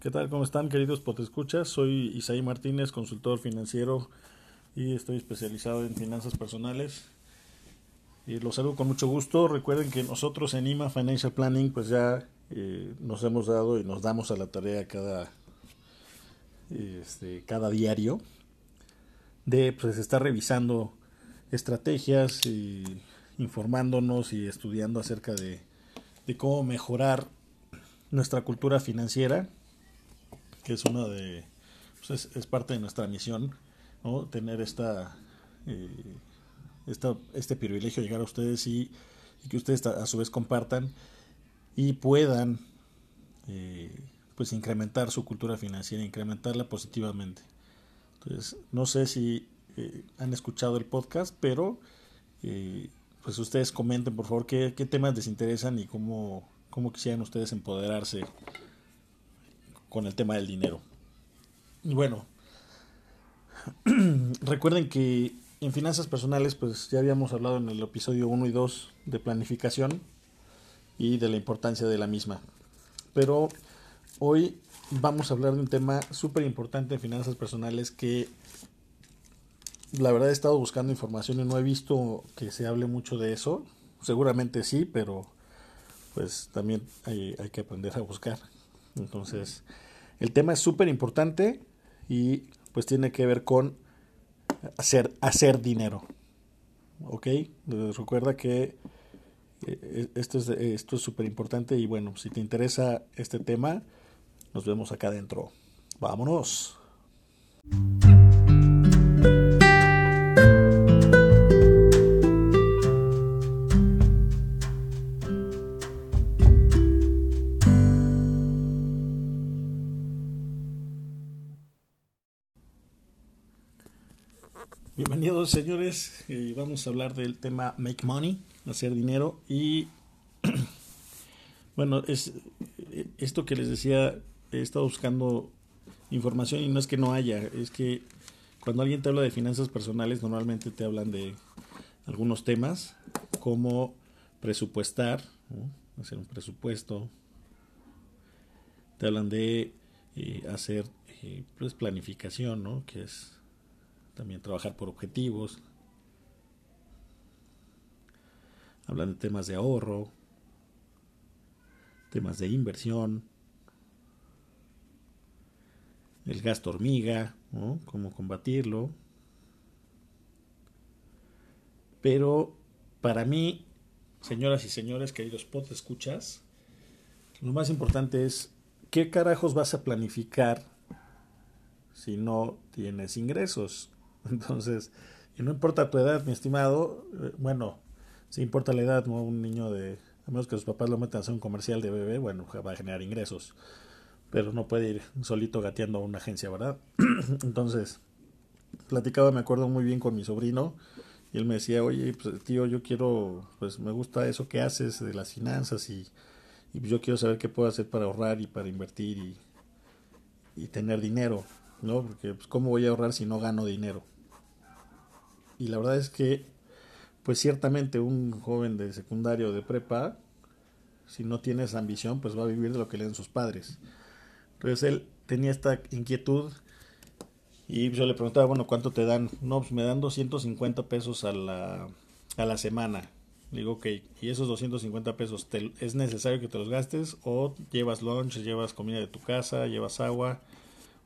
¿Qué tal? ¿Cómo están, queridos potescuchas? Soy Isaí Martínez, consultor financiero y estoy especializado en finanzas personales. Y los saludo con mucho gusto. Recuerden que nosotros en IMA Financial Planning pues ya eh, nos hemos dado y nos damos a la tarea cada, este, cada diario de pues, estar revisando estrategias y informándonos y estudiando acerca de, de cómo mejorar nuestra cultura financiera que es una de pues es, parte de nuestra misión tener esta, eh, esta, este privilegio de llegar a ustedes y, que ustedes a, su vez compartan y puedan eh, pues incrementar su cultura financiera incrementarla positivamente. Entonces no sé si eh, han escuchado el podcast pero pues ustedes comenten por favor qué, qué temas les interesan y cómo, cómo quisieran ustedes empoderarse con el tema del dinero. Y bueno, recuerden que en finanzas personales, pues ya habíamos hablado en el episodio 1 y 2 de planificación y de la importancia de la misma. Pero hoy vamos a hablar de un tema súper importante en finanzas personales que la verdad he estado buscando información y no he visto que se hable mucho de eso. Seguramente sí, pero pues también hay, hay que aprender a buscar. Entonces, el tema es súper importante y pues tiene que ver con hacer, hacer dinero. ¿Ok? recuerda que eh, esto es esto es súper importante y bueno, si te interesa este tema, nos vemos acá adentro. Vámonos. Señores, eh, vamos a hablar del tema Make Money, hacer dinero y bueno, es eh, esto que les decía, he estado buscando información y no es que no haya, es que cuando alguien te habla de finanzas personales normalmente te hablan de algunos temas como presupuestar, hacer un presupuesto, te hablan de eh, hacer pues planificación, ¿no? que es también trabajar por objetivos. Hablan de temas de ahorro, temas de inversión, el gasto hormiga, cómo combatirlo. Pero para mí, señoras y señores, queridos pot escuchas, lo más importante es qué carajos vas a planificar si no tienes ingresos. Entonces, y no importa tu edad, mi estimado, eh, bueno, si importa la edad, ¿no? Un niño de, a menos que sus papás lo metan a hacer un comercial de bebé, bueno, va a generar ingresos, pero no puede ir solito gateando a una agencia, ¿verdad? Entonces, platicaba, me acuerdo muy bien con mi sobrino, y él me decía, oye, pues, tío, yo quiero, pues me gusta eso que haces de las finanzas y, y yo quiero saber qué puedo hacer para ahorrar y para invertir y, y tener dinero, ¿no? Porque, pues, ¿cómo voy a ahorrar si no gano dinero? Y la verdad es que, pues ciertamente un joven de secundario de prepa, si no tiene esa ambición, pues va a vivir de lo que le dan sus padres. Entonces él tenía esta inquietud y yo le preguntaba, bueno, ¿cuánto te dan? No, pues me dan 250 pesos a la, a la semana. Digo, ok, ¿y esos 250 pesos es necesario que te los gastes o llevas lunch, llevas comida de tu casa, llevas agua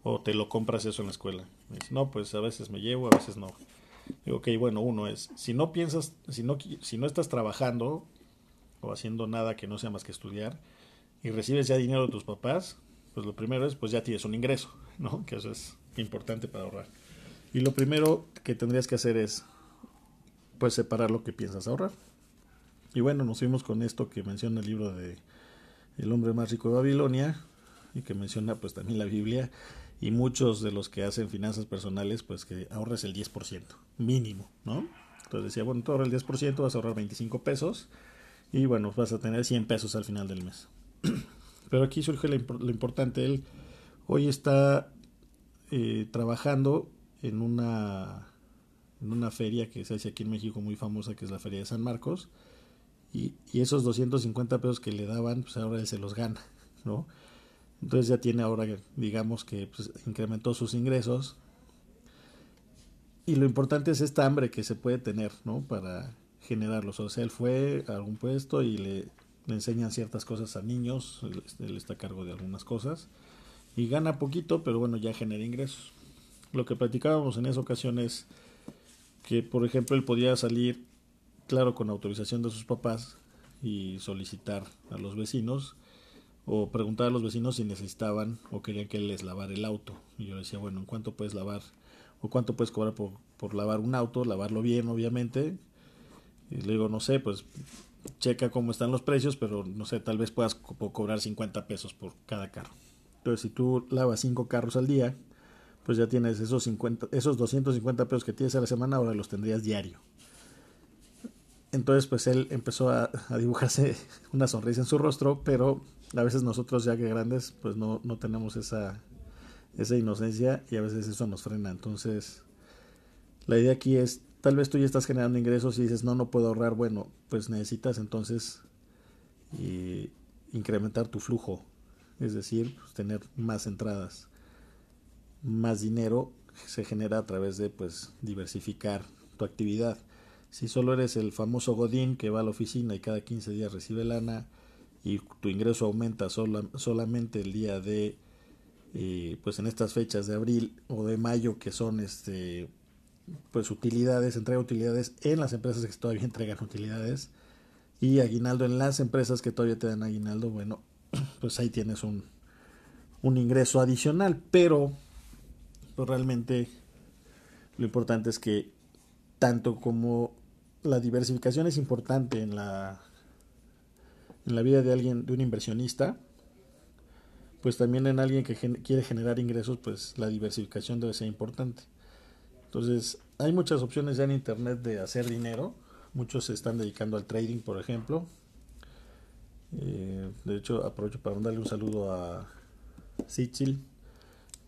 o te lo compras eso en la escuela? Me dice, no, pues a veces me llevo, a veces no. Digo, ok, bueno, uno es, si no piensas, si no, si no estás trabajando o haciendo nada que no sea más que estudiar y recibes ya dinero de tus papás, pues lo primero es, pues ya tienes un ingreso, ¿no? Que eso es importante para ahorrar. Y lo primero que tendrías que hacer es, pues separar lo que piensas ahorrar. Y bueno, nos fuimos con esto que menciona el libro de El hombre más rico de Babilonia y que menciona pues también la Biblia y muchos de los que hacen finanzas personales, pues que ahorres el 10%, mínimo, ¿no? Entonces decía, bueno, tú ahorras el 10%, vas a ahorrar 25 pesos y bueno, vas a tener 100 pesos al final del mes. Pero aquí surge lo, importante, él hoy está eh, trabajando en una, en una feria que se hace aquí en México muy famosa, que es la Feria de San Marcos, y, y esos 250 pesos que le daban, pues ahora él se los gana, ¿no? Entonces ya tiene ahora, digamos que pues, incrementó sus ingresos. Y lo importante es esta hambre que se puede tener, ¿no? Para generarlos. O sea, él fue a algún puesto y le, le enseñan ciertas cosas a niños, él, está a cargo de algunas cosas. Y gana poquito, pero bueno, ya genera ingresos. Lo que platicábamos en esa ocasión es que, por ejemplo, él podía salir, claro, con autorización de sus papás y solicitar a los vecinos o preguntar a los vecinos si necesitaban o querían que les lavara el auto. Y yo decía, bueno, ¿en cuánto puedes lavar o cuánto puedes cobrar por, por lavar un auto? Lavarlo bien, obviamente. Y le digo, no sé, pues checa cómo están los precios, pero no sé, tal vez puedas cobrar 50 pesos por cada carro. Entonces, si tú lavas 5 carros al día, pues ya tienes esos 50, esos 250 pesos que tienes a la semana, ahora los tendrías diario. Entonces, pues él empezó a dibujarse una sonrisa en su rostro, pero a veces nosotros ya que grandes pues no, no tenemos esa, esa inocencia y a veces eso nos frena. Entonces, la idea aquí es, tal vez tú ya estás generando ingresos y dices, no, no puedo ahorrar, bueno, pues necesitas entonces y, incrementar tu flujo, es decir, pues, tener más entradas, más dinero se genera a través de pues diversificar tu actividad. Si solo eres el famoso Godín que va a la oficina y cada 15 días recibe lana, y tu ingreso aumenta solamente el día de eh, pues en estas fechas de abril o de mayo que son este pues utilidades entrega utilidades en las empresas que todavía entregan utilidades y aguinaldo en las empresas que todavía te dan aguinaldo bueno pues ahí tienes un un ingreso adicional pero pues realmente lo importante es que tanto como la diversificación es importante en la en la vida de alguien, de un inversionista, pues también en alguien que quiere generar ingresos, pues la diversificación debe ser importante. Entonces, hay muchas opciones ya en Internet de hacer dinero. Muchos se están dedicando al trading, por ejemplo. Eh, de hecho, aprovecho para darle un saludo a Sichil.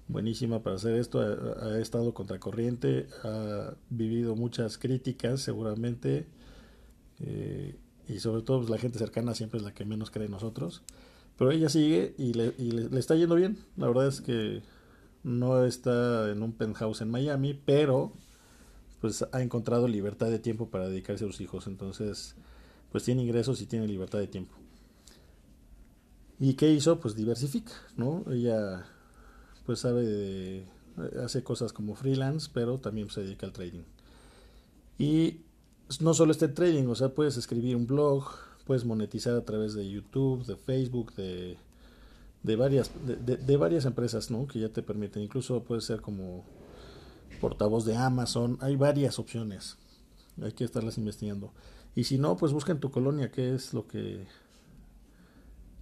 Buenísima para hacer esto. Ha, ha estado contracorriente, ha vivido muchas críticas, seguramente. Eh, y sobre todo pues, la gente cercana siempre es la que menos cree en nosotros. Pero ella sigue y, le, y le, está yendo bien. La verdad es que no está en un penthouse en Miami, pero pues ha encontrado libertad de tiempo para dedicarse a sus hijos. Entonces, pues tiene ingresos y tiene libertad de tiempo. ¿Y qué hizo? Pues diversifica, ¿no? Ella pues sabe de, hace cosas como freelance, pero también se dedica al trading. Y no solo este trading, o sea, puedes escribir un blog, puedes monetizar a través de YouTube, de Facebook, de, de varias, de, de, varias empresas, ¿no? Que ya te permiten, incluso puede ser como portavoz de Amazon, hay varias opciones, hay que estarlas investigando. Y si no, pues busca en tu colonia qué es lo que,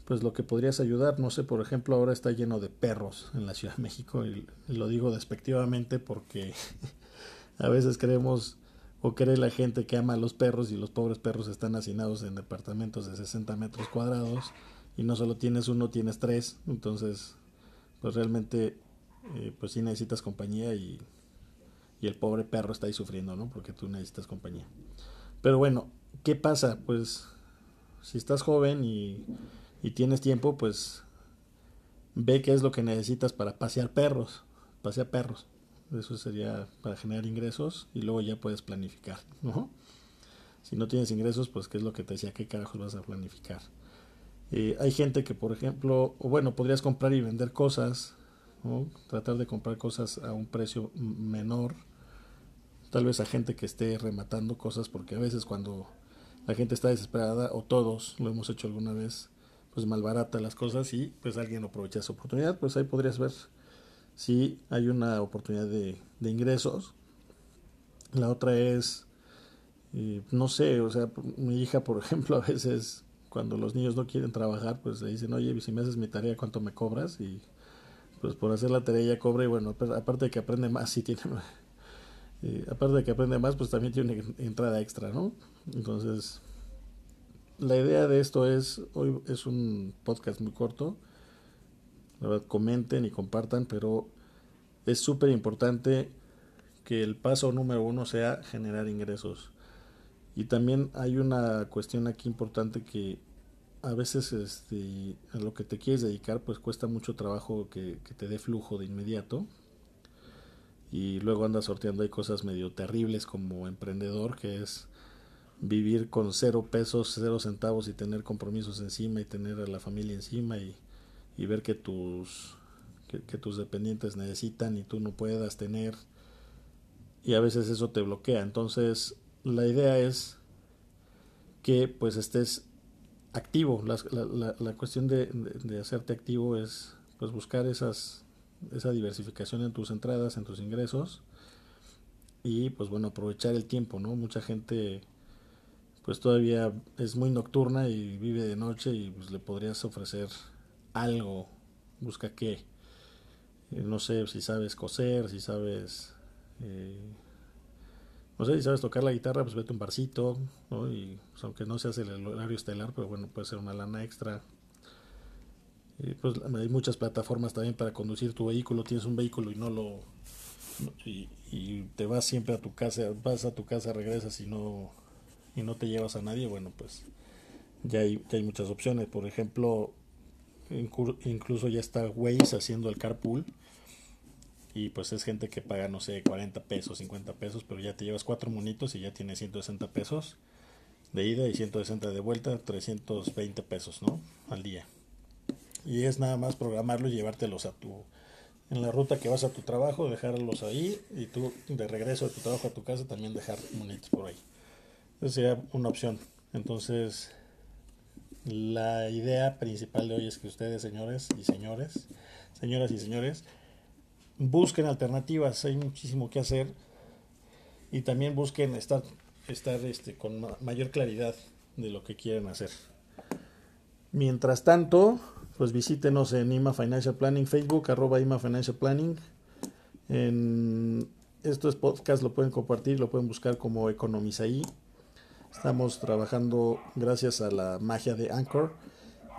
pues lo que podrías ayudar. No sé, por ejemplo, ahora está lleno de perros en la Ciudad de México y lo digo despectivamente porque a veces creemos o cree la gente que ama a los perros y los pobres perros están hacinados en departamentos de 60 metros cuadrados y no solo tienes uno, tienes tres, entonces pues realmente eh, pues sí necesitas compañía y, y el pobre perro está ahí sufriendo, ¿no? Porque tú necesitas compañía. Pero bueno, ¿qué pasa? Pues si estás joven y, y tienes tiempo, pues ve qué es lo que necesitas para pasear perros, pasea perros. Eso sería para generar ingresos y luego ya puedes planificar, ¿no? Si no tienes ingresos, pues qué es lo que te decía, qué carajos vas a planificar. Eh, hay gente que, por ejemplo, o bueno, podrías comprar y vender cosas, ¿no? tratar de comprar cosas a un precio menor, tal vez a gente que esté rematando cosas, porque a veces cuando la gente está desesperada, o todos lo hemos hecho alguna vez, pues malbarata las cosas y pues alguien aprovecha esa oportunidad, pues ahí podrías ver si hay una oportunidad de, ingresos. La otra es, eh, no sé, o sea, mi hija, por ejemplo, a veces cuando los niños no quieren trabajar, pues le dicen, oye, si me haces mi tarea, ¿cuánto me cobras? Y pues por hacer la tarea ella cobra y bueno, aparte de que aprende más, sí tiene, eh, aparte de que aprende más, pues también tiene entrada extra, ¿no? Entonces, la idea de esto es, hoy es un podcast muy corto, comenten y compartan, pero es súper importante que el paso número uno sea generar ingresos. Y también hay una cuestión aquí importante que a veces este, a lo que te quieres dedicar pues cuesta mucho trabajo que, que te dé flujo de inmediato y luego andas sorteando hay cosas medio terribles como emprendedor que es vivir con cero pesos, cero centavos y tener compromisos encima y tener a la familia encima y, y ver que tus que, tus dependientes necesitan y tú no puedas tener. Y a veces eso te bloquea. Entonces la idea es que pues estés activo. La, la, la cuestión de, de, hacerte activo es pues buscar esas esa diversificación en tus entradas en tus ingresos y pues bueno aprovechar el tiempo no mucha gente pues todavía es muy nocturna y vive de noche y pues le podrías ofrecer algo, busca qué. Eh, no sé si sabes coser, si sabes... Eh, no sé si sabes tocar la guitarra, pues vete un barcito. Y pues, aunque no seas el horario estelar, pero bueno, puede ser una lana extra. Pues hay muchas plataformas también para conducir tu vehículo. Tienes un vehículo y no lo... Y, y te vas siempre a tu casa, vas a tu casa, regresas y no y no te llevas a nadie, bueno, pues ya hay, ya hay muchas opciones. Por ejemplo, incluso ya está Waze haciendo el carpool y pues es gente que paga, no sé, 40 pesos, 50 pesos, pero ya te llevas cuatro monitos y ya tienes 160 pesos de ida y 160 de vuelta, 320 pesos, ¿no? Al día. Y es nada más programarlo y llevártelos a tu en la ruta que vas a tu trabajo, dejarlos ahí y tú de regreso de tu trabajo a tu casa también dejar monitos por ahí. Esa sería una opción. Entonces, la idea principal de hoy es que ustedes, señores y señores, señoras y señores, busquen alternativas. Hay muchísimo que hacer y también busquen estar, estar este, con mayor claridad de lo que quieren hacer. Mientras tanto, pues visítenos en IMA Financial Planning, Facebook, arroba IMA Financial Planning. En estos podcast lo pueden compartir, lo pueden buscar como Economizaí Estamos trabajando gracias a la magia de Anchor.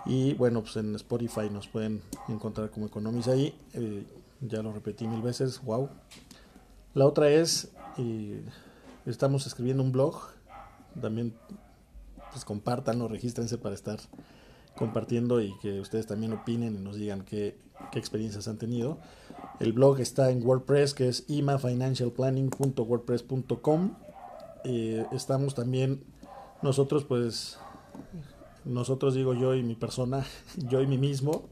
Y bueno, pues en Spotify nos pueden encontrar como Economiza ahí. Eh, ya lo repetí mil veces, wow. La otra es, eh, estamos escribiendo un blog. También pues compártanlo, regístrense para estar compartiendo y que ustedes también opinen y nos digan qué, qué experiencias han tenido. El blog está en WordPress, que es imafinancialplanning.wordpress.com eh, estamos también nosotros pues nosotros digo yo y mi persona yo y mí mismo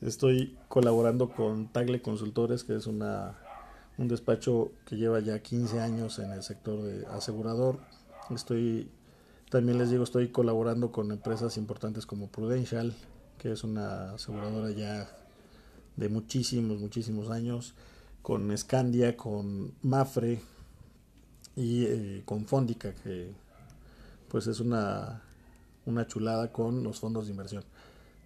estoy colaborando con Tagle Consultores que es una un despacho que lleva ya 15 años en el sector de asegurador. Estoy también les digo estoy colaborando con empresas importantes como Prudential que es una aseguradora ya de muchísimos muchísimos años con Scandia con Mafre y eh, con Fondica, que pues es una, una chulada con los fondos de inversión.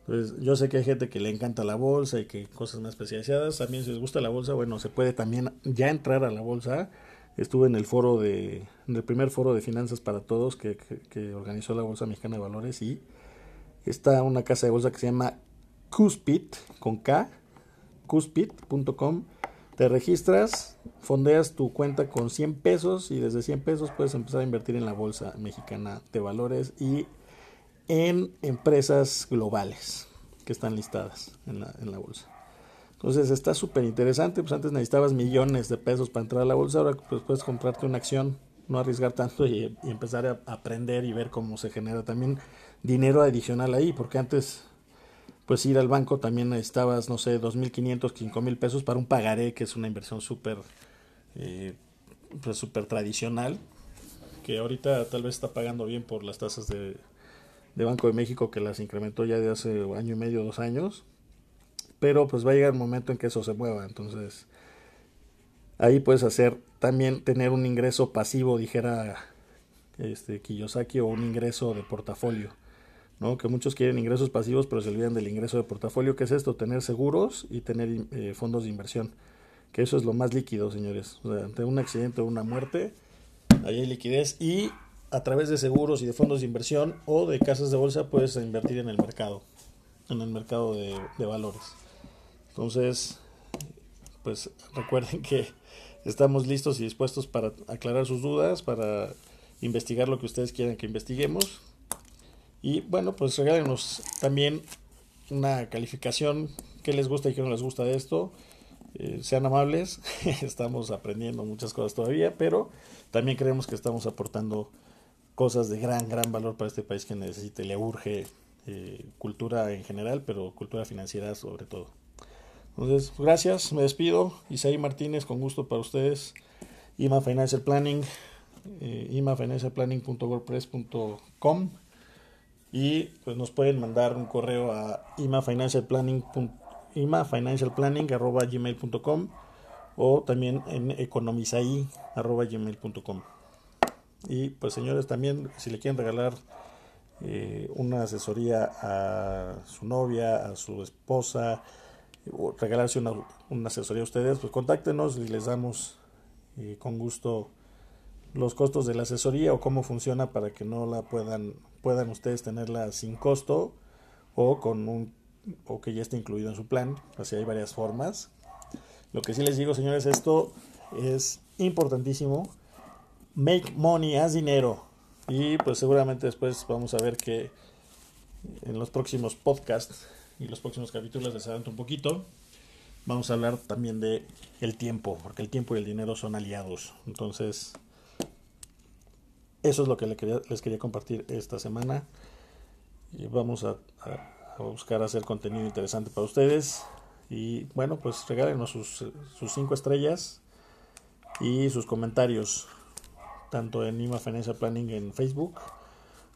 Entonces, yo sé que hay gente que le encanta la bolsa y que cosas más especializadas. También si les gusta la bolsa, bueno, se puede también ya entrar a la bolsa. Estuve en el foro de, en el primer foro de finanzas para todos que, que, organizó la Bolsa Mexicana de Valores y está una casa de bolsa que se llama Cuspit, con K, cuspit.com te registras, fondeas tu cuenta con 100 pesos y desde 100 pesos puedes empezar a invertir en la bolsa mexicana de valores y en empresas globales que están listadas en la, en la bolsa. Entonces está súper interesante, pues antes necesitabas millones de pesos para entrar a la bolsa, ahora pues puedes comprarte una acción, no arriesgar tanto y, y empezar a aprender y ver cómo se genera también dinero adicional ahí, porque antes pues ir al banco también necesitabas, no sé, 2.500, 5.000 pesos para un pagaré, que es una inversión súper eh, pues super tradicional, que ahorita tal vez está pagando bien por las tasas de, de Banco de México, que las incrementó ya de hace año y medio, dos años, pero pues va a llegar el momento en que eso se mueva, entonces ahí puedes hacer también tener un ingreso pasivo, dijera este Kiyosaki, o un ingreso de portafolio ¿no? que muchos quieren ingresos pasivos pero se olvidan del ingreso de portafolio, que es esto, tener seguros y tener eh, fondos de inversión, que eso es lo más líquido, señores. O ante un accidente o una muerte, ahí hay liquidez y a través de seguros y de fondos de inversión o de casas de bolsa puedes invertir en el mercado, en el mercado de, de valores. Entonces, pues recuerden que estamos listos y dispuestos para aclarar sus dudas, para investigar lo que ustedes quieran que investiguemos Y bueno, pues regálenos también una calificación, qué les gusta y qué no les gusta de esto. Eh, sean amables, estamos aprendiendo muchas cosas todavía, pero también creemos que estamos aportando cosas de gran, gran valor para este país que necesita y le urge eh, cultura en general, pero cultura financiera sobre todo. Entonces, gracias, me despido. Isaí Martínez, con gusto para ustedes. IMA Financial Planning, eh, imafinancialplanning.wordpress.com y pues nos pueden mandar un correo a imafinancialplanning.gmail.com o también en economizai.gmail.com y pues señores también si le quieren regalar eh, una asesoría a su novia, a su esposa, o regalarse una, una asesoría a ustedes, pues contáctenos y les damos eh, con gusto los costos de la asesoría o cómo funciona para que no la puedan puedan ustedes tenerla sin costo o con un o que ya esté incluido en su plan, así hay varias formas. Lo que sí les digo, señores, esto es importantísimo. Make money, haz dinero. Y pues seguramente después vamos a ver que en los próximos podcasts y los próximos capítulos les adelanto un poquito. Vamos a hablar también de el tiempo, porque el tiempo y el dinero son aliados. Entonces, eso es lo que les quería, compartir esta semana. Y vamos a, buscar hacer contenido interesante para ustedes. Y bueno, pues regálenos sus, cinco estrellas y sus comentarios, tanto en IMA Planning en Facebook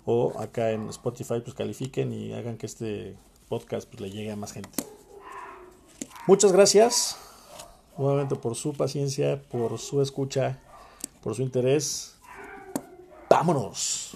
o acá en Spotify, pues califiquen y hagan que este podcast pues, le llegue a más gente. Muchas gracias nuevamente por su paciencia, por su escucha, por su interés vámonos.